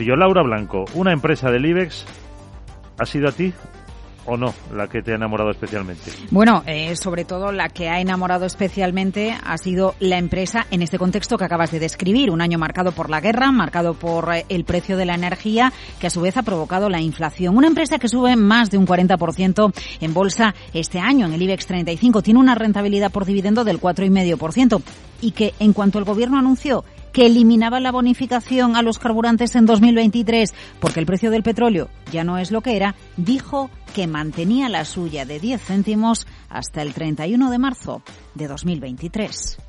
Yo, Laura Blanco, una empresa del IBEX, ¿ha sido a ti o no la que te ha enamorado especialmente? Bueno, eh, sobre todo la que ha enamorado especialmente ha sido la empresa en este contexto que acabas de describir, un año marcado por la guerra, marcado por eh, el precio de la energía, que a su vez ha provocado la inflación. Una empresa que sube más de un 40% en bolsa este año, en el IBEX 35, tiene una rentabilidad por dividendo del 4,5% y que en cuanto el gobierno anunció que eliminaba la bonificación a los carburantes en 2023 porque el precio del petróleo ya no es lo que era, dijo que mantenía la suya de 10 céntimos hasta el 31 de marzo de 2023.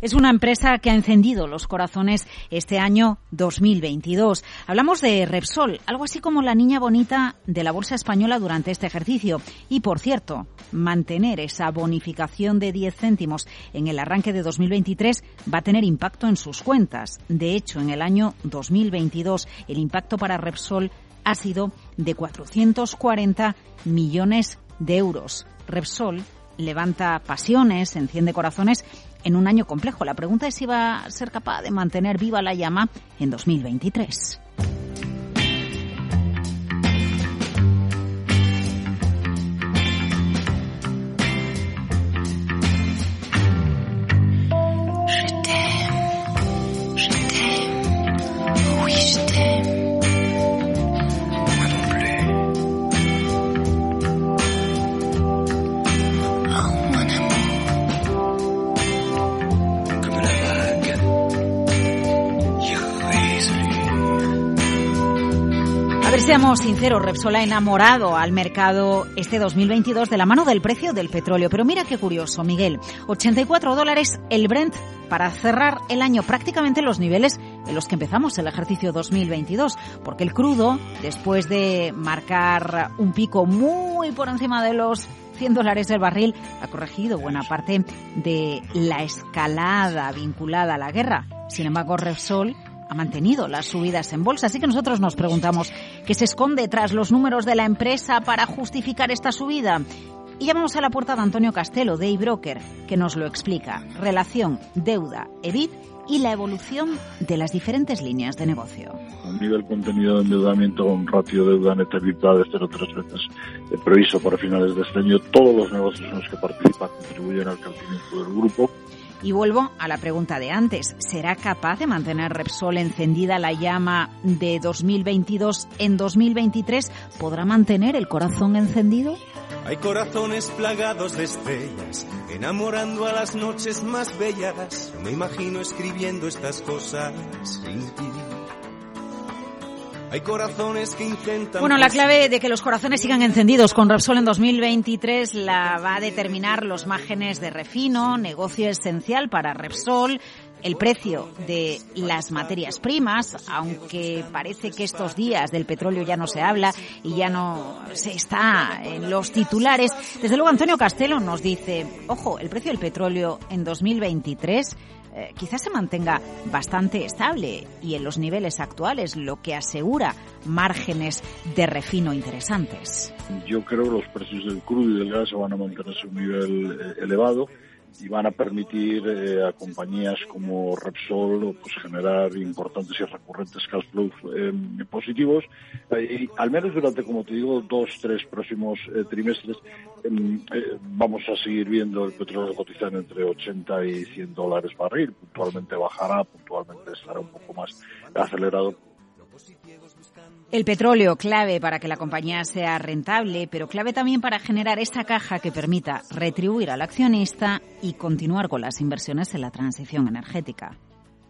Es una empresa que ha encendido los corazones este año 2022. Hablamos de Repsol, algo así como la niña bonita de la Bolsa Española durante este ejercicio. Y por cierto, mantener esa bonificación de 10 céntimos en el arranque de 2023 va a tener impacto en sus cuentas. De hecho, en el año 2022 el impacto para Repsol ha sido de 440 millones de euros. Repsol levanta pasiones, enciende corazones en un año complejo. La pregunta es si va a ser capaz de mantener viva la llama en 2023. Seamos sinceros, Repsol ha enamorado al mercado este 2022 de la mano del precio del petróleo. Pero mira qué curioso, Miguel. 84 dólares el Brent para cerrar el año prácticamente los niveles en los que empezamos el ejercicio 2022. Porque el crudo, después de marcar un pico muy por encima de los 100 dólares del barril, ha corregido buena parte de la escalada vinculada a la guerra. Sin embargo, Repsol ha mantenido las subidas en bolsa. Así que nosotros nos preguntamos qué se esconde tras los números de la empresa para justificar esta subida. Y llamamos a la puerta de Antonio Castelo, de eBroker, que nos lo explica. Relación deuda, EBIT y la evolución de las diferentes líneas de negocio. A nivel contenido de endeudamiento con ratio deuda neta EBITDA de 0,3 veces previsto para finales de este año, todos los negocios en los que participa contribuyen al crecimiento del grupo y vuelvo a la pregunta de antes. ¿Será capaz de mantener Repsol encendida la llama de 2022 en 2023? ¿Podrá mantener el corazón encendido? Hay corazones plagados de estrellas, enamorando a las noches más bellas. Me imagino escribiendo estas cosas sin ti. Hay corazones que intentan... Bueno, la clave de que los corazones sigan encendidos con Repsol en 2023 la va a determinar los márgenes de refino, negocio esencial para Repsol, el precio de las materias primas, aunque parece que estos días del petróleo ya no se habla y ya no se está en los titulares. Desde luego Antonio Castelo nos dice, ojo, el precio del petróleo en 2023 eh, quizás se mantenga bastante estable y en los niveles actuales, lo que asegura márgenes de refino interesantes. Yo creo que los precios del crudo y del gas se van a mantener a un nivel eh, elevado y van a permitir eh, a compañías como Repsol pues, generar importantes y recurrentes cash flows eh, positivos, y al menos durante, como te digo, dos, tres próximos eh, trimestres. Em, vamos a seguir viendo el petróleo cotizar entre 80 y 100 dólares barril. Puntualmente bajará, puntualmente estará un poco más acelerado el petróleo, clave para que la compañía sea rentable, pero clave también para generar esta caja que permita retribuir al accionista y continuar con las inversiones en la transición energética.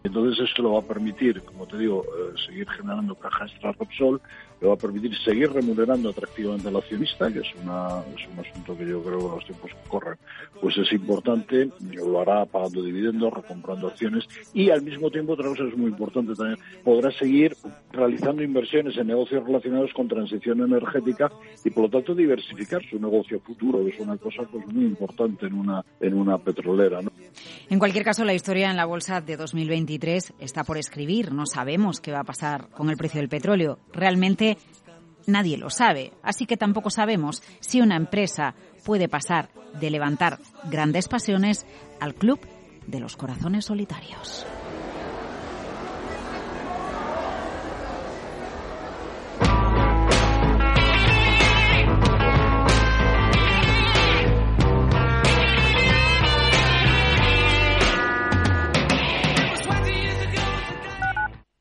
Entonces esto lo va a permitir, como te digo, eh, seguir generando caja extra Repsol, le va a permitir seguir remunerando atractivamente al accionista, que es, una, es un asunto que yo creo que los tiempos que corren pues es importante, lo hará pagando dividendos, recomprando acciones y al mismo tiempo, otra cosa es muy importante también, podrá seguir realizando inversiones en negocios relacionados con transición energética y por lo tanto diversificar su negocio futuro, que es una cosa pues muy importante en una, en una petrolera. ¿no? En cualquier caso, la historia en la bolsa de 2023 está por escribir, no sabemos qué va a pasar con el precio del petróleo. Realmente nadie lo sabe, así que tampoco sabemos si una empresa puede pasar de levantar grandes pasiones al club de los corazones solitarios.